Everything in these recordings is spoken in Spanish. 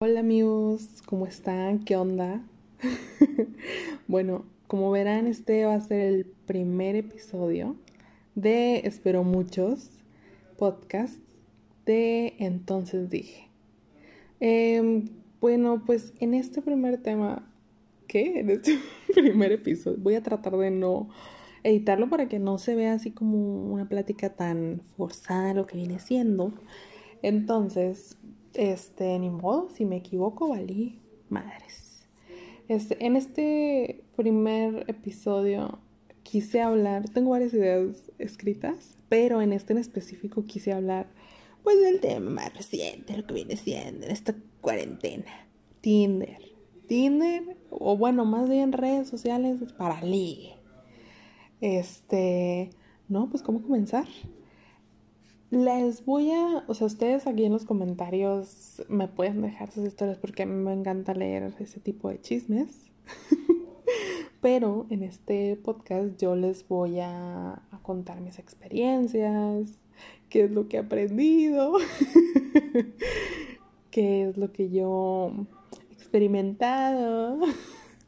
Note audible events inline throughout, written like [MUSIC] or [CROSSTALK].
Hola amigos, ¿cómo están? ¿Qué onda? [LAUGHS] bueno, como verán, este va a ser el primer episodio de Espero Muchos podcast de Entonces Dije. Em, bueno, pues en este primer tema, ¿qué? En este [LAUGHS] primer episodio voy a tratar de no editarlo para que no se vea así como una plática tan forzada lo que viene siendo. Entonces, este, ni modo, si me equivoco, valí madres. Este, en este primer episodio quise hablar, tengo varias ideas escritas, pero en este en específico quise hablar pues del tema más reciente, lo que viene siendo en esta cuarentena. Tinder. Tinder, o bueno, más bien redes sociales para ligue. Este, no, pues cómo comenzar. Les voy a, o sea, ustedes aquí en los comentarios me pueden dejar sus historias porque me encanta leer ese tipo de chismes. [LAUGHS] Pero en este podcast yo les voy a, a, contar mis experiencias, qué es lo que he aprendido, [LAUGHS] qué es lo que yo he experimentado. [LAUGHS]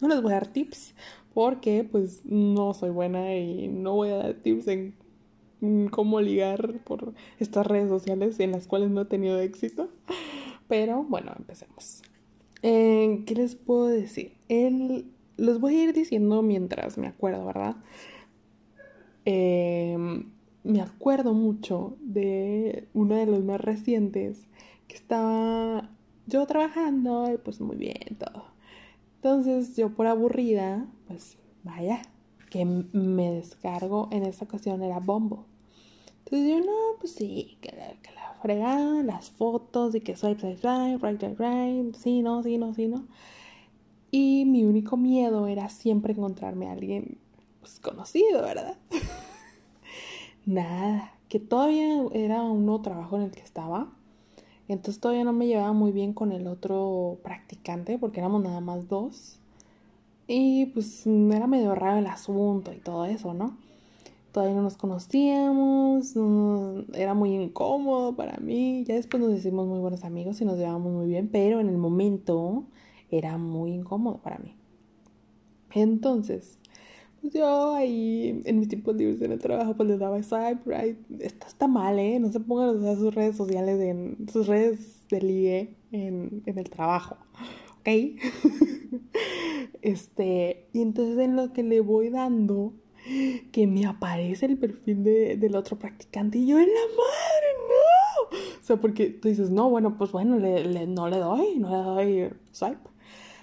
No les voy a dar tips porque pues no soy buena y no voy a dar tips en cómo ligar por estas redes sociales en las cuales no he tenido éxito. Pero bueno, empecemos. Eh, ¿Qué les puedo decir? El, los voy a ir diciendo mientras me acuerdo, ¿verdad? Eh, me acuerdo mucho de uno de los más recientes que estaba yo trabajando y pues muy bien todo. Entonces yo por aburrida, pues vaya, que me descargo en esta ocasión era Bombo. Entonces yo, no, pues sí, que la, que la fregada, las fotos y que swipe, swipe, swipe, right, right, right, sí, no, sí, no, sí, no. Y mi único miedo era siempre encontrarme a alguien pues, conocido, ¿verdad? [LAUGHS] Nada, que todavía era un nuevo trabajo en el que estaba. Entonces todavía no me llevaba muy bien con el otro practicante porque éramos nada más dos. Y pues era medio raro el asunto y todo eso, ¿no? Todavía no nos conocíamos, no, era muy incómodo para mí. Ya después nos hicimos muy buenos amigos y nos llevábamos muy bien, pero en el momento era muy incómodo para mí. Entonces, pues yo ahí en mis tiempos libres en el trabajo pues les daba swipe right. Esto está mal, ¿eh? No se pongan a usar sus redes sociales, en sus redes de ligue en, en el trabajo, ¿ok? [LAUGHS] este, y entonces en lo que le voy dando, que me aparece el perfil de, del otro practicante y yo en la madre, no. O sea, porque tú dices, no, bueno, pues bueno, le, no le doy, no le doy swipe.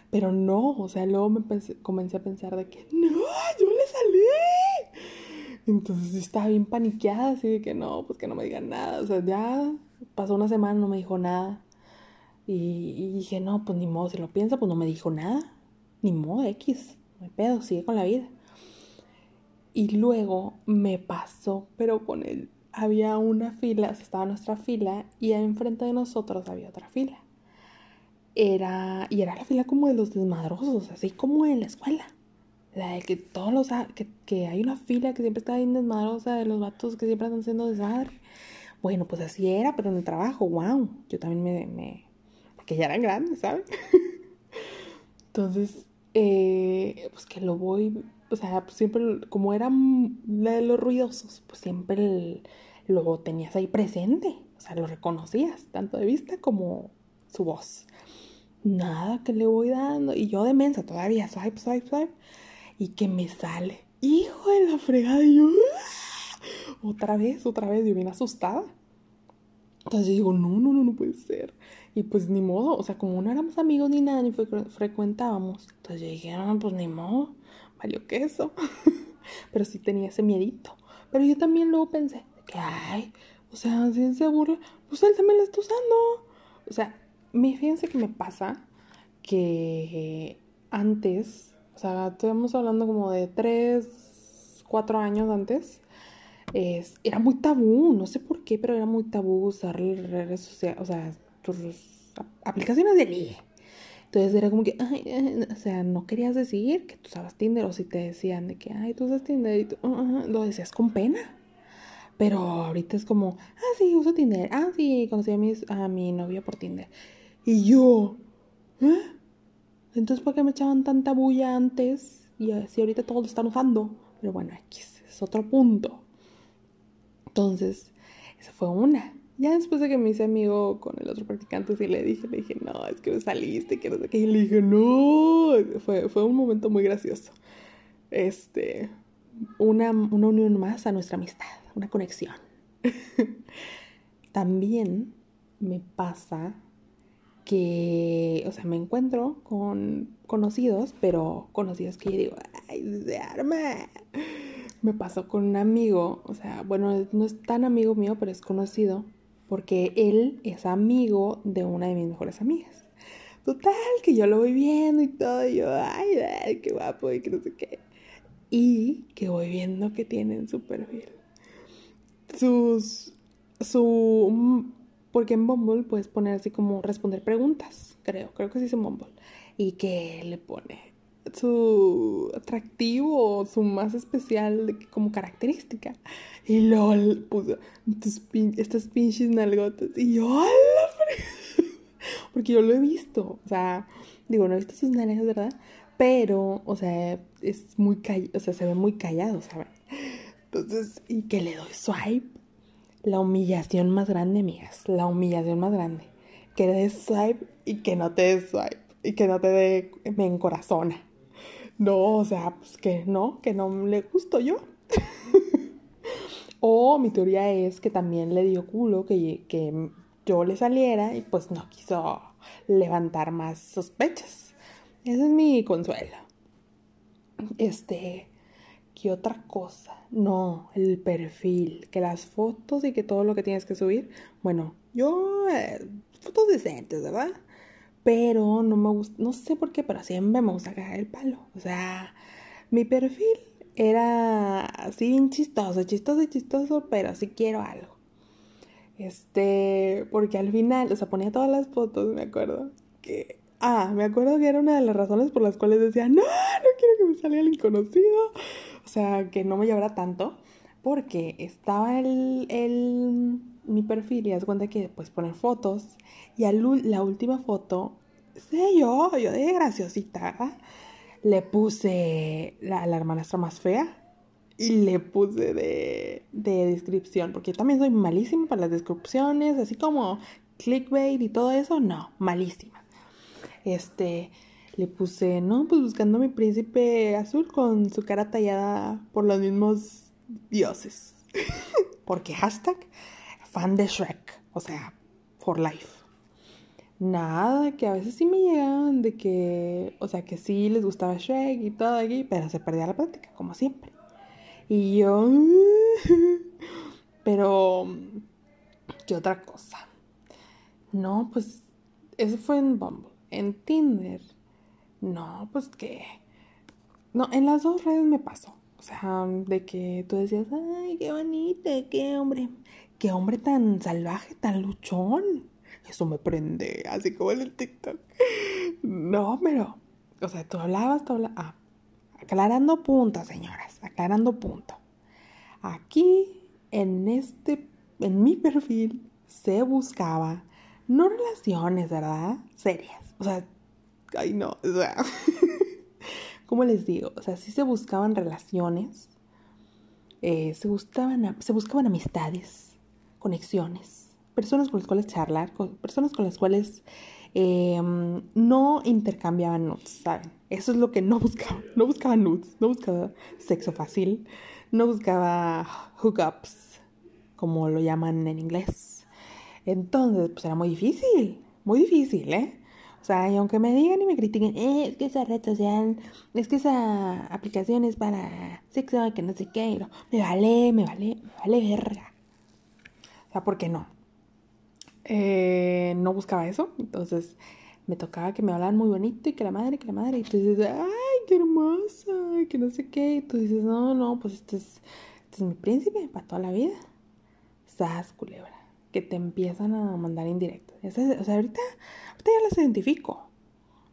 Pero no, o sea, luego me comencé a pensar de que, no, yo le salí. Entonces estaba bien paniqueada, así de que no, pues que no me digan nada. O sea, ya pasó una semana, no me dijo nada. Y, y dije, no, pues ni modo, si lo piensa, pues no me dijo nada. Ni modo, X, no hay pedo, sigue con la vida. Y luego me pasó, pero con él había una fila, o sea, estaba nuestra fila y enfrente de nosotros había otra fila era, y era la fila como de los desmadrosos, así como en la escuela. La de que todos los, que, que hay una fila que siempre está bien desmadrosa de los vatos que siempre están haciendo desmadre. Bueno, pues así era, pero en el trabajo, wow, yo también me, me porque ya eran grandes, ¿sabes? [LAUGHS] Entonces, eh, pues que lo voy, o sea, pues siempre, como era la de los ruidosos, pues siempre el, lo tenías ahí presente, o sea, lo reconocías, tanto de vista como su voz nada que le voy dando. Y yo de mensa todavía, swipe, swipe, swipe. Y que me sale. Hijo de la fregada. Y yo, ¡ah! otra vez, otra vez. Yo bien asustada. Entonces yo digo, no, no, no, no puede ser. Y pues ni modo, o sea, como no éramos amigos ni nada, ni frecuentábamos. Entonces yo dije, no, pues ni modo, valió queso. [LAUGHS] Pero sí tenía ese miedito. Pero yo también luego pensé, que ay, o sea, si se burla, pues él también la está usando. O sea, fíjense que me pasa que antes, o sea, estamos hablando como de 3, 4 años antes, es, era muy tabú, no sé por qué, pero era muy tabú usar redes sociales, o sea, tus aplicaciones de ligue. Entonces era como que, o sea, no querías decir que tú usabas Tinder o si te decían de que, ay, tú usas Tinder y tú, uh, lo decías con pena. Pero ahorita es como, ah, sí, uso Tinder. Ah, sí, conocí a, mis, a mi novio por Tinder. Y yo, ¿eh? Entonces, ¿por qué me echaban tanta bulla antes? Y así ahorita todos lo están usando. Pero bueno, aquí es otro punto. Entonces, esa fue una. Ya después de que me hice amigo con el otro practicante, sí le dije, le dije, no, es que me saliste, que no sé qué. Y le dije, no. Fue, fue un momento muy gracioso. Este, una, una unión más a nuestra amistad, una conexión. [LAUGHS] También me pasa que, o sea, me encuentro con conocidos, pero conocidos que yo digo, ay, de arma. Me pasó con un amigo, o sea, bueno, no es tan amigo mío, pero es conocido, porque él es amigo de una de mis mejores amigas. Total, que yo lo voy viendo y todo, y yo, ay, ay qué guapo, y que no sé qué. Y que voy viendo que tienen su perfil. Sus, su, porque en Bumble puedes poner así como responder preguntas, creo, creo que sí es en Bumble. Y que le pone su atractivo, su más especial como característica. Y luego puso estas pinches nalgotas. Y yo, [LAUGHS] Porque yo lo he visto. O sea, digo, no he visto sus nalgas, ¿verdad? Pero, o sea, es muy callado, o sea, se ve muy callado, ¿saben? Entonces, y que le doy swipe. La humillación más grande, amigas. La humillación más grande. Que le des swipe y que no te des swipe. Y que no te dé, me encorazona. No, o sea, pues que no, que no le gusto yo. [LAUGHS] o mi teoría es que también le dio culo que, que yo le saliera y pues no quiso levantar más sospechas. Ese es mi consuelo. Este, ¿qué otra cosa? No, el perfil, que las fotos y que todo lo que tienes que subir. Bueno, yo, eh, fotos decentes, ¿verdad? Pero no me gusta, no sé por qué, pero siempre me gusta cagar el palo. O sea, mi perfil era así chistoso, chistoso y chistoso, pero sí quiero algo. Este, porque al final, o sea, ponía todas las fotos, me acuerdo, que, ah, me acuerdo que era una de las razones por las cuales decía, no, no quiero que me salga el inconocido, o sea, que no me llevara tanto, porque estaba el, el mi perfil y das cuenta que pues poner fotos y a la última foto, sé yo, yo de graciosita, le puse la, la hermanastra más fea y le puse de, de descripción, porque también soy malísima para las descripciones, así como clickbait y todo eso, no, malísima. Este, le puse, no, pues buscando a mi príncipe azul con su cara tallada por los mismos dioses. [LAUGHS] porque hashtag fan de Shrek, o sea, for life. Nada, que a veces sí me llegaban de que, o sea, que sí les gustaba Shrek y todo aquí, pero se perdía la práctica, como siempre. Y yo, [LAUGHS] pero, ¿qué otra cosa? No, pues, eso fue en Bumble. En Tinder, no, pues que, no, en las dos redes me pasó. O sea, de que tú decías, ay, qué bonita, qué hombre, qué hombre tan salvaje, tan luchón. Eso me prende, así como en el TikTok. No, pero, o sea, tú hablabas, tú hablabas. Ah, aclarando punto, señoras, aclarando punto. Aquí, en este, en mi perfil, se buscaba, no relaciones, ¿verdad? Serias. O sea, ay no, o sea, [LAUGHS] ¿cómo les digo? O sea, sí se buscaban relaciones, eh, se, buscaban, se buscaban amistades, conexiones, personas con las cuales charlar, personas con las cuales em, no intercambiaban nudes, ¿saben? Eso es lo que no [LAUGHS] buscaba. No buscaba nudes, no buscaba sexo fácil, no buscaba hookups, como lo llaman en inglés. Entonces, pues era muy difícil, muy difícil, ¿eh? O sea, y aunque me digan y me critiquen, eh, es que esa red social, es que esa aplicación es para sexo, que no sé qué, me vale, me vale, me vale verga. Sea, ¿por qué no? Eh, no buscaba eso, entonces me tocaba que me hablaran muy bonito y que la madre, que la madre, y tú dices, ay, qué hermosa, que no sé qué, y tú dices, no, no, pues este es, este es mi príncipe para toda la vida. Sas, culebra, que te empiezan a mandar indirecto. O sea, ahorita, ahorita ya las identifico,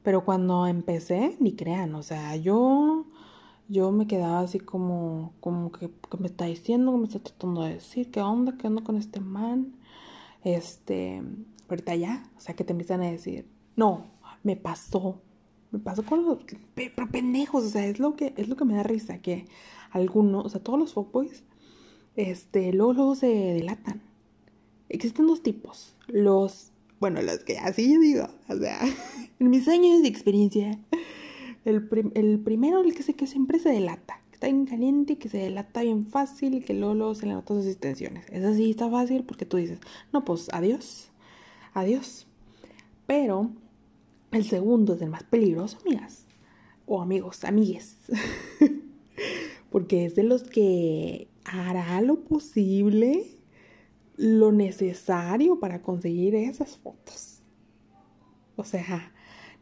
pero cuando empecé, ni crean, o sea, yo yo me quedaba así como, como que, me está diciendo, que me está tratando de decir, ¿qué onda? ¿Qué onda con este man? Este, ahorita ya, o sea, que te empiezan a decir, no, me pasó, me pasó con los, pero pendejos, o sea, es lo que, es lo que me da risa, que algunos, o sea, todos los fuckboys, este, luego, luego se delatan. Existen dos tipos, los, bueno, los que así yo digo, o sea, [LAUGHS] en mis años de experiencia, el, el primero, el que sé que siempre se delata, que está bien caliente que se delata bien fácil que luego, luego se le notan sus extensiones. Eso sí está fácil porque tú dices, no, pues adiós, adiós. Pero el segundo es el más peligroso, amigas. O amigos, amigues. [LAUGHS] Porque es de los que hará lo posible, lo necesario para conseguir esas fotos. O sea,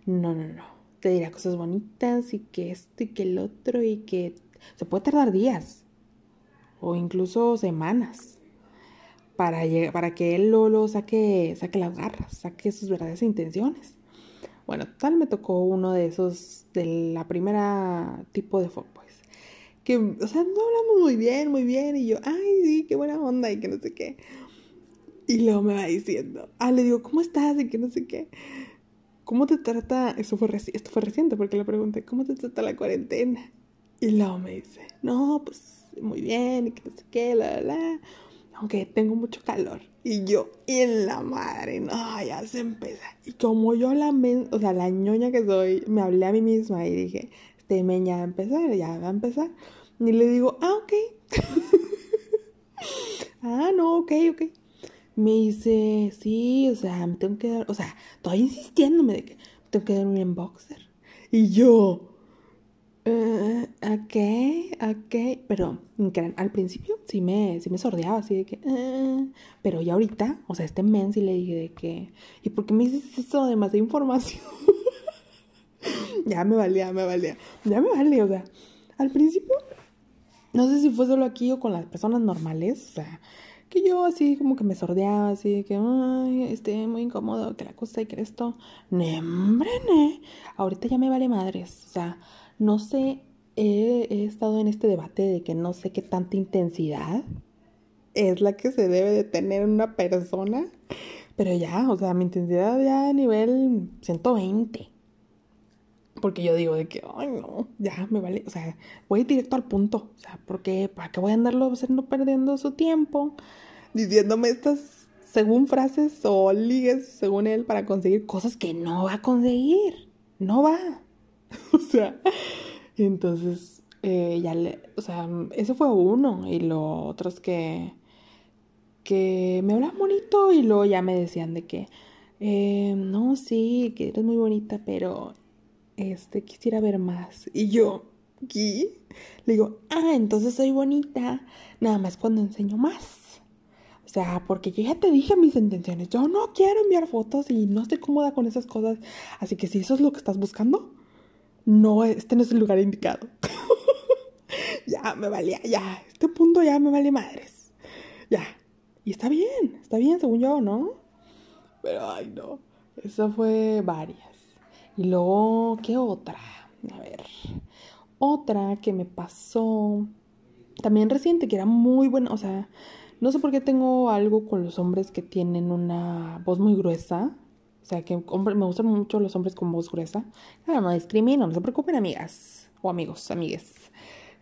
no, no, no. Te dirá cosas bonitas y que esto y que el otro y que se puede tardar días o incluso semanas para, para que él lo, lo saque, saque las garras, saque sus verdaderas intenciones. Bueno, tal me tocó uno de esos, de la primera tipo de fuckboys. Que, o sea, no hablamos muy bien, muy bien. Y yo, ay, sí, qué buena onda y que no sé qué. Y luego me va diciendo, ah, le digo, ¿cómo estás? Y que no sé qué. ¿Cómo te trata? Eso fue esto fue reciente porque le pregunté, ¿cómo te trata la cuarentena? Y luego me dice, no, pues muy bien, y que no sé qué, la, la. Aunque tengo mucho calor. Y yo, en la madre, no, ya se empieza. Y como yo la, o sea, la ñoña que soy, me hablé a mí misma y dije, este men ya va a empezar, ya va a empezar. Y le digo, ah, ok. [LAUGHS] ah, no, ok, ok. Me dice, sí, o sea, me tengo que dar, o sea, estoy insistiéndome de que me tengo que dar un boxer. Y yo, Uh, ok, ok, pero al principio sí me, sí me sordeaba así de que, uh, pero ya ahorita, o sea, este men le dije de que, ¿y por qué me dices eso? Demasiada información. [LAUGHS] ya me valía, me valía, ya me valía, o sea, al principio, no sé si fue solo aquí o con las personas normales, o sea, que yo así como que me sordeaba, así que, ay, este, muy incómodo, que la cosa y que esto, nembre, ne. ahorita ya me vale madres, o sea, no sé, he, estado en este debate de que no sé qué tanta intensidad es la que se debe de tener en una persona, pero ya, o sea, mi intensidad ya a nivel 120. Porque yo digo de que, ay, no, ya me vale, o sea, voy directo al punto, o sea, porque para qué voy a andarlo haciendo perdiendo su tiempo diciéndome estas según frases o ligues según él para conseguir cosas que no va a conseguir, no va. [LAUGHS] o sea, entonces eh, ya le, o sea, eso fue uno y lo otro es que, que me hablaban bonito y luego ya me decían de que, eh, no, sí, que eres muy bonita, pero este, quisiera ver más. Y yo, ¿qué? Le digo, ah, entonces soy bonita, nada más cuando enseño más. O sea, porque yo ya te dije mis intenciones. Yo no quiero enviar fotos y no estoy cómoda con esas cosas. Así que si eso es lo que estás buscando, no, este no es el lugar indicado. [LAUGHS] ya, me valía, ya, este punto ya me vale madres. Ya. Y está bien, está bien, según yo, ¿no? Pero, ay, no. Eso fue varias. Y luego, ¿qué otra? A ver. Otra que me pasó también reciente, que era muy buena. O sea, no sé por qué tengo algo con los hombres que tienen una voz muy gruesa. O sea, que me gustan mucho los hombres con voz gruesa. No, no discrimino, no se preocupen, amigas. O amigos, amigues.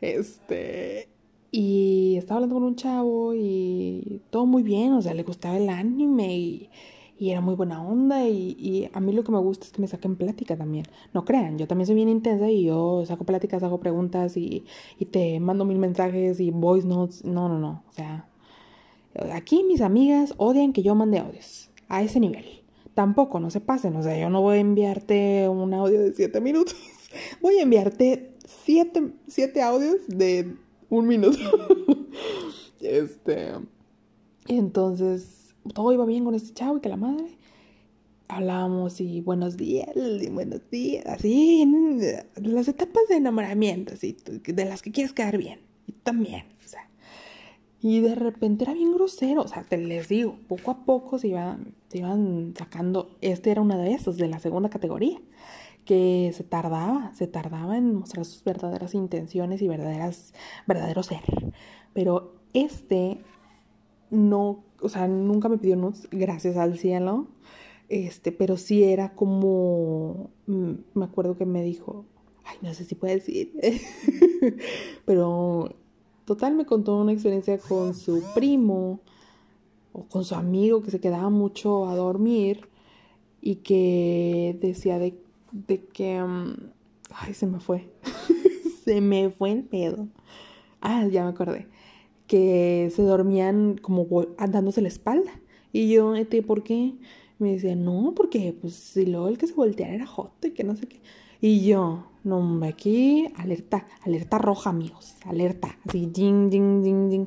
Este. Y estaba hablando con un chavo y todo muy bien, o sea, le gustaba el anime y, era muy buena onda y, a mí lo que me gusta es que me saquen plática también. No crean, yo también soy bien intensa y yo saco pláticas, hago preguntas y, y te mando mil mensajes y voice notes. No, no, no. O sea, aquí mis amigas odian que yo mande audios a ese nivel tampoco, no se pasen. O sea, yo no voy a enviarte un audio de siete minutos. [LAUGHS] Voy a enviarte siete, siete audios de un minuto. [LAUGHS] este. Entonces, todo iba bien con este chavo y que la madre. Hablábamos y buenos días, y buenos días, así, las etapas de enamoramiento, así, de las que quieres quedar bien. Y también, o sea. Y de repente era bien grosero, o sea, te les digo, poco a poco se iban, se iban sacando, este era una de esos, de la segunda categoría, que se tardaba, se tardaba en mostrar sus verdaderas intenciones y verdaderas, verdadero ser. Pero este no, o sea, nunca me pidió nudes, gracias al cielo. Este, pero sí era como, mm, me acuerdo que me dijo, ay, no sé si puede decir, [LAUGHS] pero total me contó una experiencia con su primo o con su amigo que se quedaba mucho a dormir y que decía de, que, mm, ay, se me fue, [LAUGHS] se me fue el pedo. Ah, ya me acordé que se dormían como dándose la espalda. Y yo, este, ¿por qué? Me decía, no, porque pues si luego el que se volteara era Joto y que no sé qué. Y yo, no, aquí, alerta, alerta roja, amigos, alerta, así, ding, ding, ding, ding.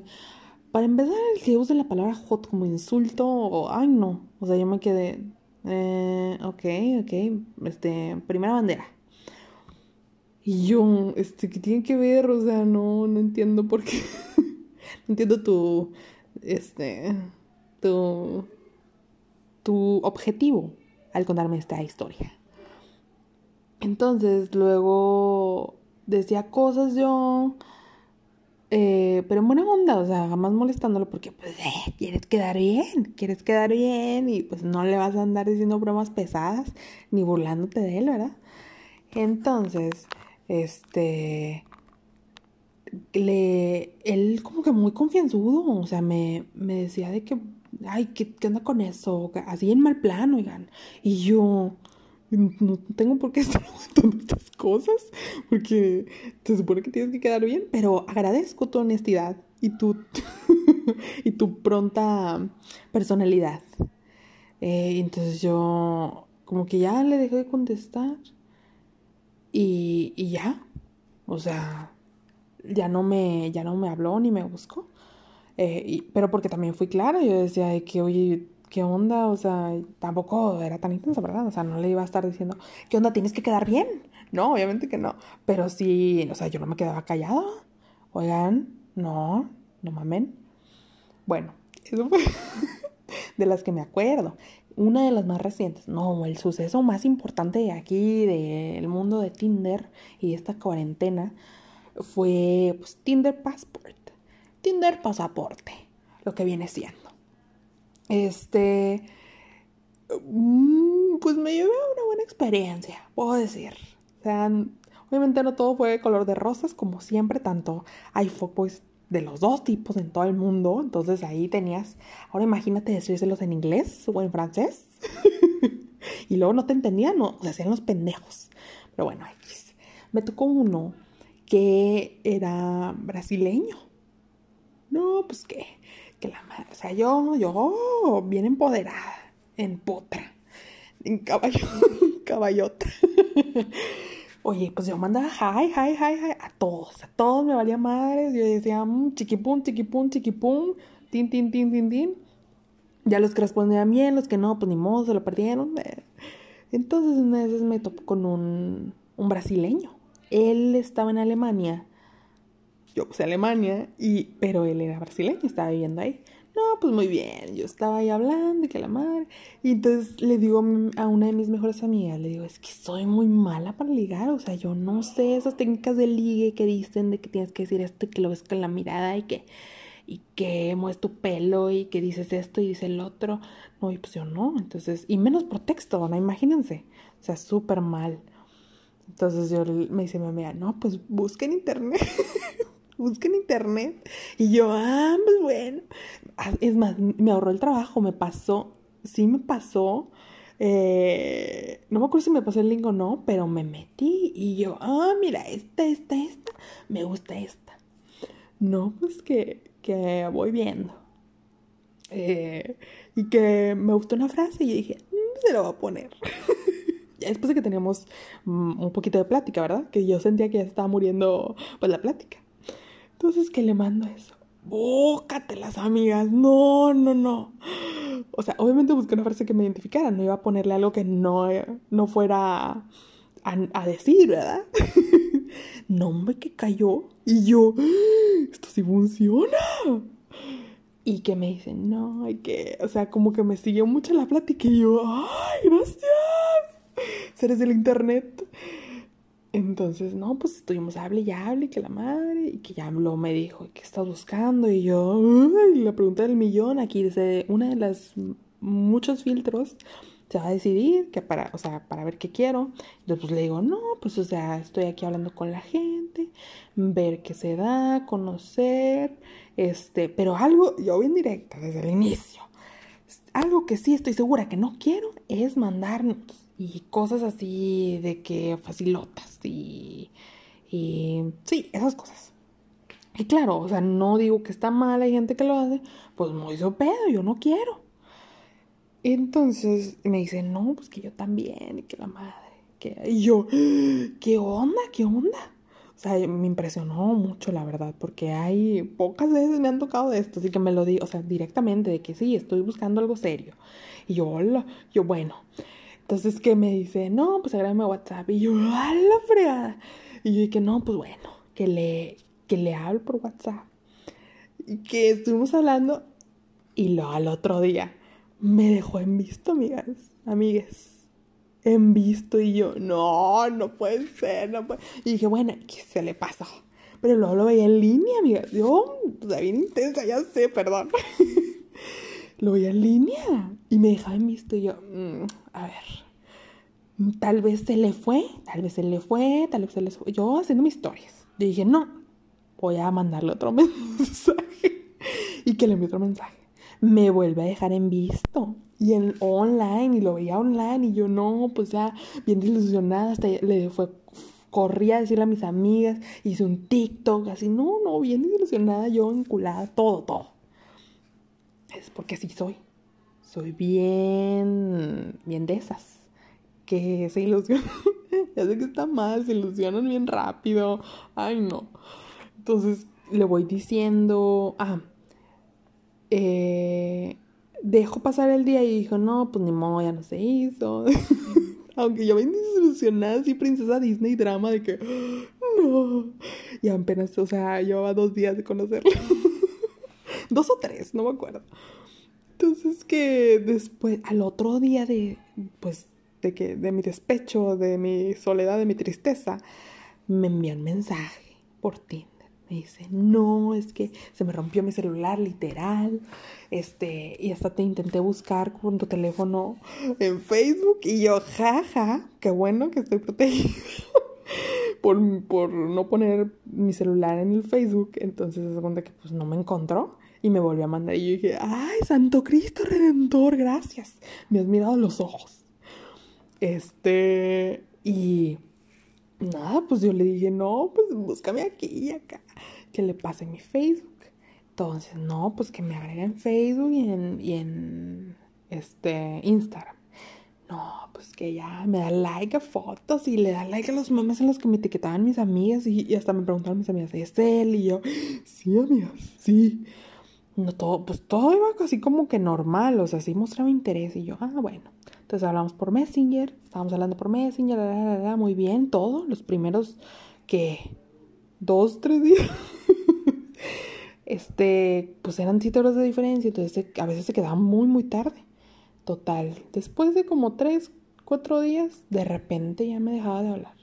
Para empezar, el que use la palabra hot como insulto, ay, no, o sea, yo me quedé, eh, ok, ok, este, primera bandera. Y yo, este, ¿qué tiene que ver? O sea, no, no entiendo por qué. [LAUGHS] entiendo tu, este, tu, tu objetivo al contarme esta historia. Entonces, luego decía cosas yo, eh, pero en buena onda, o sea, jamás molestándolo porque, pues, eh, quieres quedar bien, quieres quedar bien y pues no le vas a andar diciendo bromas pesadas ni burlándote de él, ¿verdad? Entonces, este, le, él como que muy confianzudo, o sea, me, me decía de que, ay, ¿qué, ¿qué, onda con eso? Así en mal plano, oigan. Y yo no tengo por qué [LAUGHS] estar contando estas cosas, porque te supone que tienes que quedar bien, pero agradezco tu honestidad y tu, [LAUGHS] y tu pronta personalidad. Eh, entonces yo como que ya le dejé de contestar y, y ya, o sea, ya no me, ya no me habló ni me buscó. Eh, pero porque también fui clara, yo decía que, oye, ¿qué onda? O sea, tampoco era tan intensa, ¿verdad? O sea, no le iba a estar diciendo, ¿qué onda? Tienes que quedar bien. No, obviamente que no. Pero sí, o sea, yo no me quedaba callada. Oigan, no, no mamen. Bueno, eso fue [LAUGHS] de las que me acuerdo. Una de las más recientes, no, el suceso más importante aquí, del mundo de Tinder y esta cuarentena, fue pues, Tinder Passport. Tinder Pasaporte, lo que viene siendo. Este, mm, pues me llevé una buena experiencia, puedo decir. O sea, obviamente no todo fue de color de rosas, como siempre, tanto hay fuckboys de los dos tipos en todo el mundo. Entonces ahí tenías, ahora imagínate decírselos en inglés o en francés. [LAUGHS] y luego no te entendían, no, se hacían los pendejos. Pero bueno, me tocó uno que era brasileño. No, pues que, que la madre, o sea, yo, yo, bien empoderada, en potra, en caballo, [LAUGHS] caballota. [LAUGHS] Oye, pues yo mandaba hi, hi, hi, hi a todos, a todos me valía madre. Yo decía, mmm, chiquipum, chiquipum, chiquipum, tin, tin, tin, tin, tin. Ya los que respondían bien, los que no, pues ni modo, se lo perdieron. Entonces, una vez me topó con un, un brasileño él estaba en Alemania, yo puse Alemania, y, pero él era brasileño, estaba viviendo ahí. No, pues muy bien, yo estaba ahí hablando, que la madre. Y entonces le digo a una de mis mejores amigas, le digo, es que soy muy mala para ligar, o sea, yo no sé esas técnicas de ligue que dicen de que tienes que decir esto y que lo ves con la mirada y que, y que mueves tu pelo y que dices esto y dices el otro. No, y pues yo no, entonces, y menos por texto, ¿no? Imagínense, o sea, súper mal. Entonces yo me dice mi amiga, no, pues busca en internet. [LAUGHS] busca en internet. Y yo, ah, pues bueno. Ah, es más, me ahorró el trabajo, me pasó, sí me pasó. Eh, no me acuerdo si me pasó el link o no, pero me metí y yo, ah, mira, esta, esta, esta, me gusta esta. No, pues que, que voy viendo. Eh, y que me gustó una frase y dije, mm, se lo voy a poner. [LAUGHS] después de que teníamos mm, un poquito de plática, ¿verdad? Que yo sentía que ya estaba muriendo, pues, la plática. Entonces, que le mando eso. Bócatelas, amigas. No, no, no. O sea, obviamente busqué una frase que me identificara. No iba a ponerle algo que no, no fuera a, decir, ¿verdad? [LAUGHS] no, hombre, que cayó. Y yo, esto sí funciona. Y que me dicen, no, que, o sea, como que me siguió mucho la plática y yo, ay, gracias. [LAUGHS] seres del internet. Entonces, no, pues estuvimos hable y hable, que la madre, y que ya lo me dijo, ¿qué estás buscando? Y yo, la pregunta del millón, aquí desde una de las muchos filtros, se va a decidir que para, o sea, para ver qué quiero. Entonces pues, le digo, no, pues o sea, estoy aquí hablando con la gente, ver qué se da, conocer, este, pero algo, yo bien directa desde el inicio. Algo que sí estoy segura que no quiero es mandarnos y cosas así de que facilotas y, y sí, esas cosas. Y claro, o sea, no digo que está mal, hay gente que lo hace, pues muy su pedo, yo no quiero. Entonces me dice, no, pues que yo también, y que la madre, que... Y yo, ¿qué onda? ¿Qué onda? O sea, me impresionó mucho, la verdad, porque hay pocas veces me han tocado esto, así que me lo di, o sea, directamente, de que sí, estoy buscando algo serio. Y yo, hola, yo, bueno. Entonces que me dice, no, pues agrégame WhatsApp. Y yo, a la fregada. Y yo dije, no, pues bueno, que le, que le hablo por WhatsApp. Y que estuvimos hablando y lo al otro día me dejó en visto, amigas, amigues. En visto y yo, no, no puede ser, no puede. Y dije, bueno, ¿qué se le pasó? Pero luego lo veía en línea, amigas. Yo, o sea, bien intensa, ya sé, perdón. [LAUGHS] lo veía en línea y me dejaba en visto y yo, mm, a ver, tal vez se le fue, tal vez se le fue, tal vez se le fue. Yo haciendo mis historias. Yo dije, no, voy a mandarle otro [LAUGHS] mensaje. y que le envíe otro mensaje me vuelve a dejar en visto. Y en online, y lo veía online, y yo no, pues ya bien ilusionada, hasta le fue, corría a decirle a mis amigas, hice un TikTok, así, no, no, bien ilusionada, yo enculada, todo, todo. Es porque así soy. Soy bien, bien de esas, que se ilusionan, [LAUGHS] ya sé que está mal, se ilusionan bien rápido, ay no. Entonces le voy diciendo, ah, eh, dejó pasar el día y dijo, no, pues ni modo, ya no se hizo. [LAUGHS] Aunque yo ven desilusionada, así princesa Disney drama de que, no. Y apenas, o sea, llevaba dos días de conocerlo. [LAUGHS] dos o tres, no me acuerdo. Entonces que después, al otro día de, pues, de que, de mi despecho, de mi soledad, de mi tristeza, me envió un mensaje por ti me dice, no, es que se me rompió mi celular literal. Este, y hasta te intenté buscar con tu teléfono en Facebook. Y yo, jaja, qué bueno que estoy protegido [LAUGHS] por, por no poner mi celular en el Facebook. Entonces se cuenta que pues no me encontró. Y me volvió a mandar. Y yo dije, ay, Santo Cristo Redentor, gracias. Me has mirado los ojos. Este, y nada, pues yo le dije, no, pues búscame aquí y acá, que le pase mi Facebook. Entonces, no, pues que me agregue en Facebook y en, y en este, Instagram. No, pues que ya me da like a fotos y le da like a los memes en los que me etiquetaban mis amigas y, hasta me preguntaron mis amigas, ¿es él? Y yo, sí, amigas, sí. No, todo, pues todo iba así como que normal, o sea, sí mostraba interés y yo, ah, bueno. Entonces hablamos por Messenger, estábamos hablando por Messenger, muy bien, todo, los primeros que dos, tres días. [LAUGHS] este, pues eran siete horas de diferencia, entonces a veces se quedaba muy, muy tarde. Total, después de como tres, cuatro días, de repente ya me dejaba de hablar.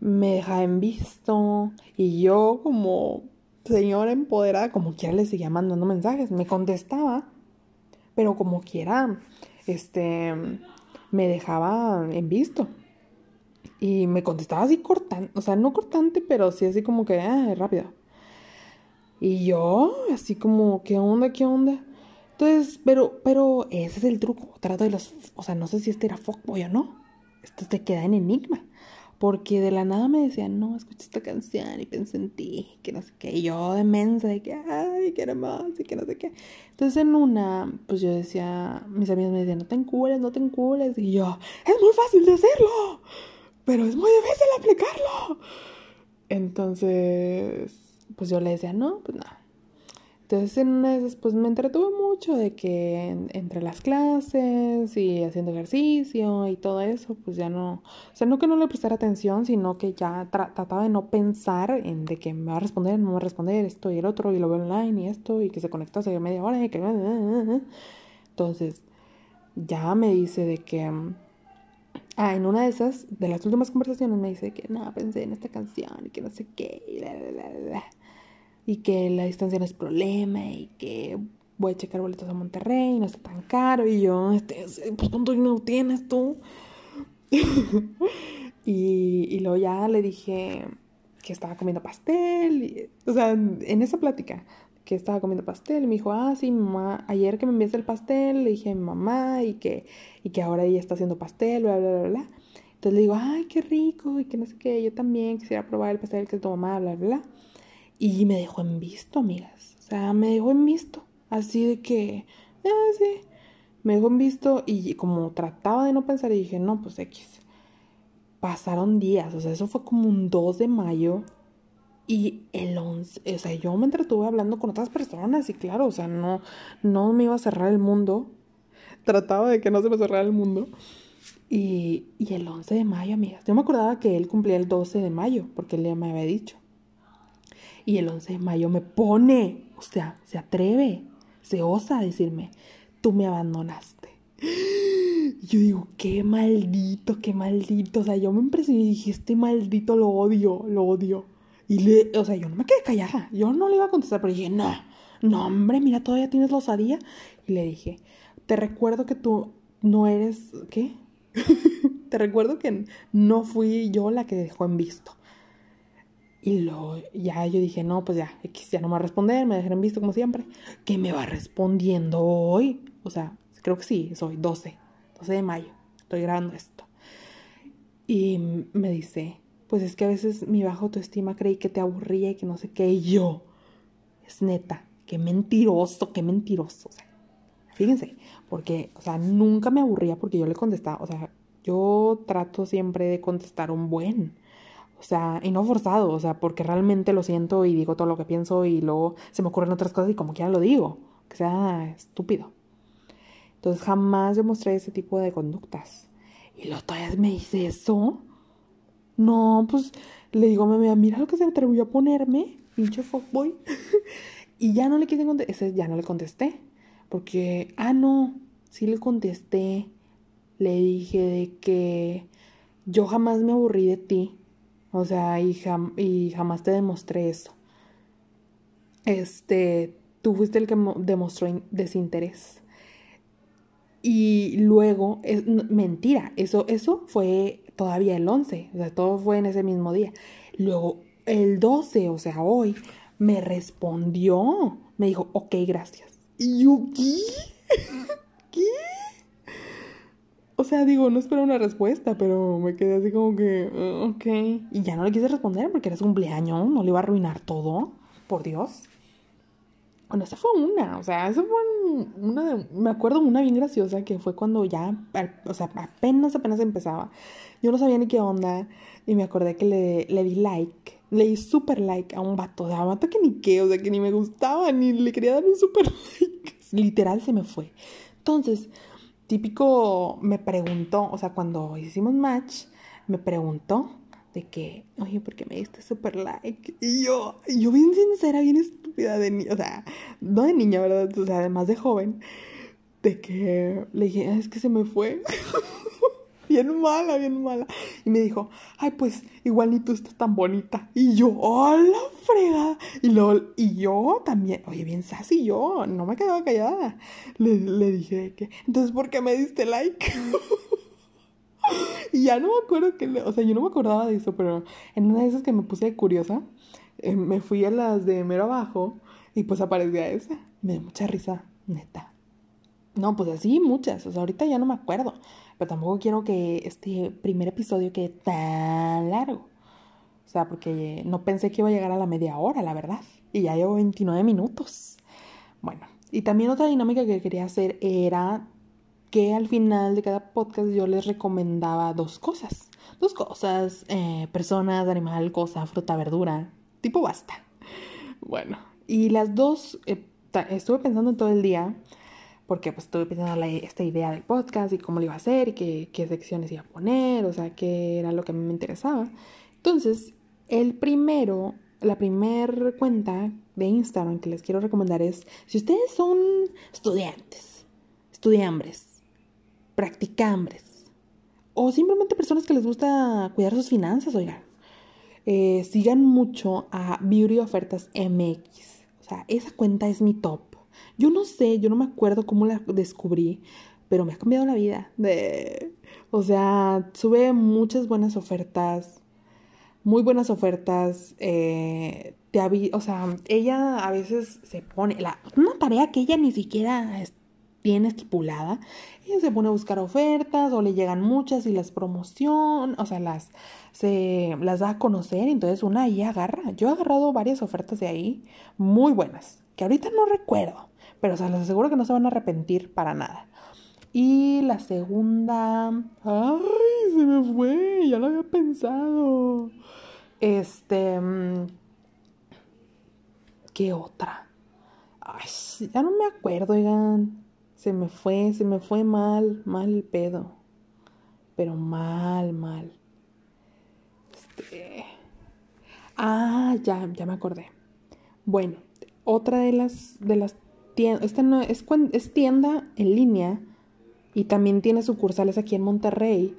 Me dejaba en visto y yo como señora empoderada, como quiera le seguía mandando mensajes, me contestaba, pero como quiera este, me dejaba en visto. Y me contestaba así cortante, o sea, no cortante, pero sí así como que, ah, rápido. Y yo, así como, ¿qué onda, qué onda? Entonces, pero, pero ese es el truco. Trato de los, o sea, no sé si este era fuckboy o no. Esto te queda en enigma. Porque de la nada me decían, no, escucha esta canción y pensé en ti, que no sé qué. Y yo de mensa, de que, ay, que más, y que no sé qué. Entonces en una, pues yo decía, mis amigos me decían, no te encules, no te encules. Y yo, es muy fácil decirlo, pero es muy difícil aplicarlo. Entonces, pues yo le decía, no, pues nada. Entonces en una de pues me entretuve mucho de que entre las clases y haciendo ejercicio y todo eso, pues ya no, o sea, no que no le prestara atención, sino que ya trataba de no pensar en de que me va a responder, no me va a responder esto y el otro y lo veo online y esto y que se conectó hace media hora y que... Entonces ya me dice de que Ah, en una de esas, de las últimas conversaciones, me dice que no, pensé en esta canción y que no sé qué, y, bla, bla, bla, y que la distancia no es problema y que voy a checar boletos a Monterrey, no está tan caro. Y yo, este, pues ¿cuánto dinero tienes tú? [LAUGHS] y, y luego ya le dije que estaba comiendo pastel. Y, o sea, en esa plática que estaba comiendo pastel. Y me dijo, ah, sí, mamá, ayer que me enviaste el pastel, le dije a mi mamá y que, y que ahora ella está haciendo pastel, bla, bla, bla, bla. Entonces le digo, ay, qué rico, y que no sé qué, yo también quisiera probar el pastel que es tu mamá, bla, bla, bla. Y me dejó en visto, amigas. O sea, me dejó en visto. Así de que, ah, sí. Me dejó en visto y como trataba de no pensar, y dije, no, pues X. Pasaron días, o sea, eso fue como un 2 de mayo y el 11, o sea, yo me entretuve hablando con otras personas y claro, o sea, no, no me iba a cerrar el mundo. Trataba de que no se me cerrara el mundo. Y, y el 11 de mayo, amigas. Yo me acordaba que él cumplía el 12 de mayo, porque él ya me había dicho. Y el 11 de mayo me pone, o sea, se atreve, se osa a decirme, tú me abandonaste. Yo digo, qué maldito, qué maldito. O sea, yo me impresioné y dije, este maldito lo odio, lo odio. Y le, o sea, yo no me quedé callada. Yo no le iba a contestar, pero dije, no, no, hombre, mira, todavía tienes la osadía. Y le dije, te recuerdo que tú no eres, ¿qué? [LAUGHS] te recuerdo que no fui yo la que dejó en visto. Y luego ya yo dije, no, pues ya, X ya no me va a responder, me dejaré en visto como siempre. ¿Qué me va respondiendo hoy? O sea, creo que sí, es hoy, 12, 12 de mayo. Estoy grabando esto. Y me dice, pues es que a veces mi baja autoestima creí que te aburría y que no sé qué, y yo, es neta, qué mentiroso, qué mentiroso, o sea, fíjense, porque, o sea, nunca me aburría porque yo le contestaba, o sea, yo trato siempre de contestar un buen, o sea, y no forzado, o sea, porque realmente lo siento y digo todo lo que pienso y luego se me ocurren otras cosas y como quiera lo digo, que sea estúpido. Entonces jamás demostré ese tipo de conductas. Y luego todavía me dice eso. No, pues le digo a mi mira lo que se atrevió a ponerme, pinche fuckboy. [LAUGHS] y ya no le quise contestar, ya no le contesté. Porque, ah, no, sí le contesté. Le dije de que yo jamás me aburrí de ti. O sea, y, y jamás te demostré eso. Este, tú fuiste el que demostró desinterés. Y luego, es mentira, eso, eso fue todavía el 11, o sea, todo fue en ese mismo día. Luego, el 12, o sea, hoy, me respondió, me dijo, ok, gracias. ¿Y yo qué? [LAUGHS] ¿Qué? O sea, digo, no espero una respuesta, pero me quedé así como que, ah, ok. Y ya no le quise responder porque era su cumpleaños, no le iba a arruinar todo, por Dios. Bueno, esa fue una, o sea, esa fue una, me acuerdo una bien graciosa que fue cuando ya, o sea, apenas, apenas empezaba. Yo no sabía ni qué onda y me acordé que le, le di like, le di super like a un vato, de sea, un vato que ni qué, o sea, que ni me gustaba, ni le quería dar un super [LAUGHS] like. Literal se me fue. Entonces, típico me preguntó, o sea, cuando hicimos match, me preguntó de que, oye, ¿por qué me diste super like? Y yo, yo bien sincera, bien estúpida de niña, o sea, no de niña, ¿verdad? O sea, además de joven, de que le dije, es que se me fue. [LAUGHS] [LAUGHS] bien mala, bien mala. Y me dijo, ay, pues igual ni tú estás tan bonita. Y yo, hola, frega. Y, lo, y yo también, oye, bien sassy yo, no me quedaba callada. Le, le dije que, entonces, ¿por qué me diste like? [LAUGHS] y ya no me acuerdo que, o sea, yo no me acordaba de eso, pero en una de esas que me puse curiosa, eh, me fui a las de mero abajo y pues aparecía esa. Me dio mucha risa, neta. No, pues así muchas, o sea, ahorita ya no me acuerdo, pero tampoco quiero que este primer episodio quede tan largo. O sea, porque no pensé que iba a llegar a la media hora, la verdad. Y ya llevo 29 minutos. Bueno, y también otra dinámica que quería hacer era que al final de cada podcast yo les recomendaba dos cosas. Dos cosas, eh, personas, animal, cosa, fruta, verdura, tipo basta. Bueno, y las dos, eh, estuve pensando en todo el día, porque pues estuve pensando en esta idea del podcast y cómo lo iba a hacer y qué, secciones iba a poner, o sea, qué era lo que a mí me interesaba. Entonces, el primero, la primera cuenta de Instagram que les quiero recomendar es, si ustedes son estudiantes, estudiambres, practicambres o simplemente personas que les gusta cuidar sus finanzas, oigan. Eh, sigan mucho a Beauty Ofertas MX. O sea, esa cuenta es mi top. Yo no sé, yo no me acuerdo cómo la descubrí, pero me ha cambiado la vida. De, o sea, sube muchas buenas ofertas, muy buenas ofertas. Eh, te o sea, ella a veces se pone, una tarea que ella ni siquiera tiene estipulada, ella se pone a buscar ofertas o le llegan muchas y las promociona, o sea, las, se, las da a conocer, entonces una ahí agarra. Yo he agarrado varias ofertas de ahí, muy buenas, que ahorita no recuerdo, pero o sea, les aseguro que no se van a arrepentir para nada. Y la segunda, ay, se me fue, ya lo había pensado. Este, mm, ¿qué otra? Ay, ya no me acuerdo, oigan. Se me fue, se me fue mal, mal el pedo. Pero mal, mal. Este. Ah, ya, ya me acordé. Bueno, otra de las, de las tiendas, esta es, es tienda en línea y también tiene sucursales aquí en Monterrey,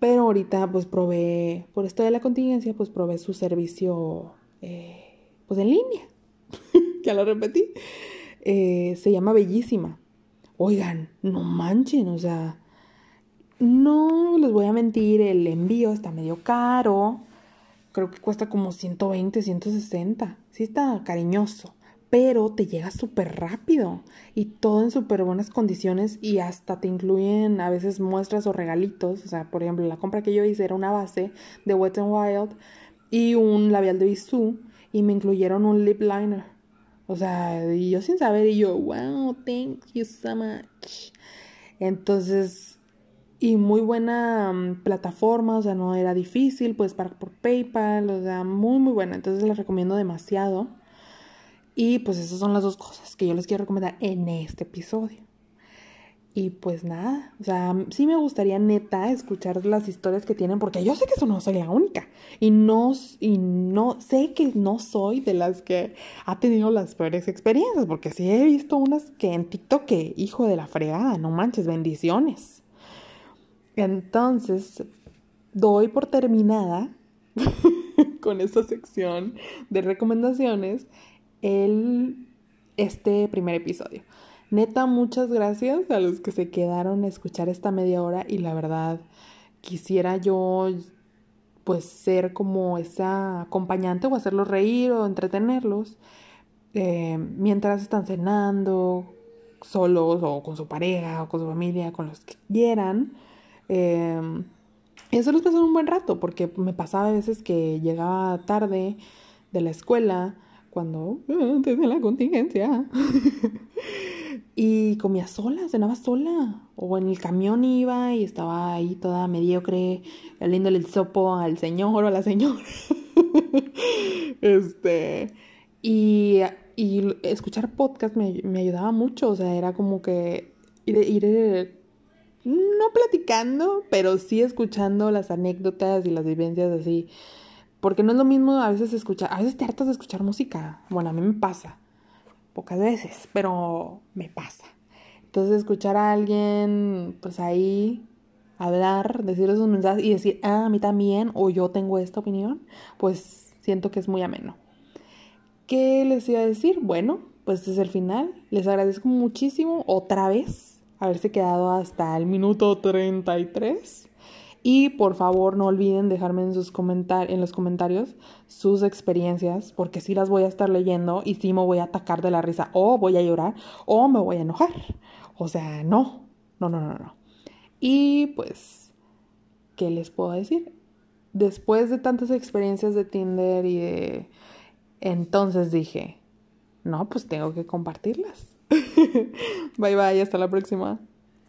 pero ahorita pues provee, por esto de la contingencia, pues provee su servicio eh, pues en línea, [LAUGHS] ya lo repetí, eh, se llama Bellísima. Oigan, no manchen, o sea, no les voy a mentir, el envío está medio caro. Creo que cuesta como 120, 160. Sí está cariñoso, pero te llega súper rápido y todo en súper buenas condiciones y hasta te incluyen a veces muestras o regalitos. O sea, por ejemplo, la compra que yo hice era una base de Wet n Wild y un labial de Bisú y me incluyeron un lip liner. O sea, yo sin saber, y yo, wow, thank you so much. Entonces, y muy buena mm, plataforma, o sea, no era difícil, puedes pagar por PayPal, o sea, muy, muy buena. Entonces, les recomiendo demasiado. Y pues esas son las dos cosas que yo les quiero recomendar en este episodio. Y pues nada, o sea, sí me gustaría neta escuchar las historias que tienen, porque yo sé que eso no soy la única. Y no, y no, sé que no soy de las que ha tenido las peores experiencias, porque sí he visto unas que en TikTok que, hijo de la fregada, no manches, bendiciones. Entonces, doy por terminada [LAUGHS] con esta sección de recomendaciones el, este primer episodio. Neta, muchas gracias a los que se quedaron a escuchar esta media hora y la verdad quisiera yo pues ser como esa acompañante o hacerlos reír o entretenerlos eh, mientras están cenando solos o con su pareja o con su familia, con los que quieran. Y eso los pasar un buen rato porque me pasaba a veces que llegaba tarde de la escuela cuando antes de la contingencia [LAUGHS] y comía sola, cenaba sola. O en el camión iba y estaba ahí toda mediocre, oliéndole el sopo al señor o a la señora. [LAUGHS] este. Y, y, escuchar podcast me, me, ayudaba mucho. O sea, era como que ir, ir, no platicando, pero sí escuchando las anécdotas y las vivencias así. Porque no es lo mismo a veces escuchar, a veces te hartas de escuchar música. Bueno, a mí me pasa pocas veces, pero me pasa. Entonces escuchar a alguien, pues ahí hablar, decir esos mensajes y decir, ah, a mí también, o yo tengo esta opinión, pues siento que es muy ameno. ¿Qué les iba a decir? Bueno, pues es el final. Les agradezco muchísimo otra vez haberse quedado hasta el minuto 33. Y por favor no olviden dejarme en, sus en los comentarios sus experiencias, porque sí las voy a estar leyendo y sí me voy a atacar de la risa, o voy a llorar, o me voy a enojar. O sea, no, no, no, no, no. Y pues, ¿qué les puedo decir? Después de tantas experiencias de Tinder y de... Entonces dije, no, pues tengo que compartirlas. [LAUGHS] bye bye, hasta la próxima.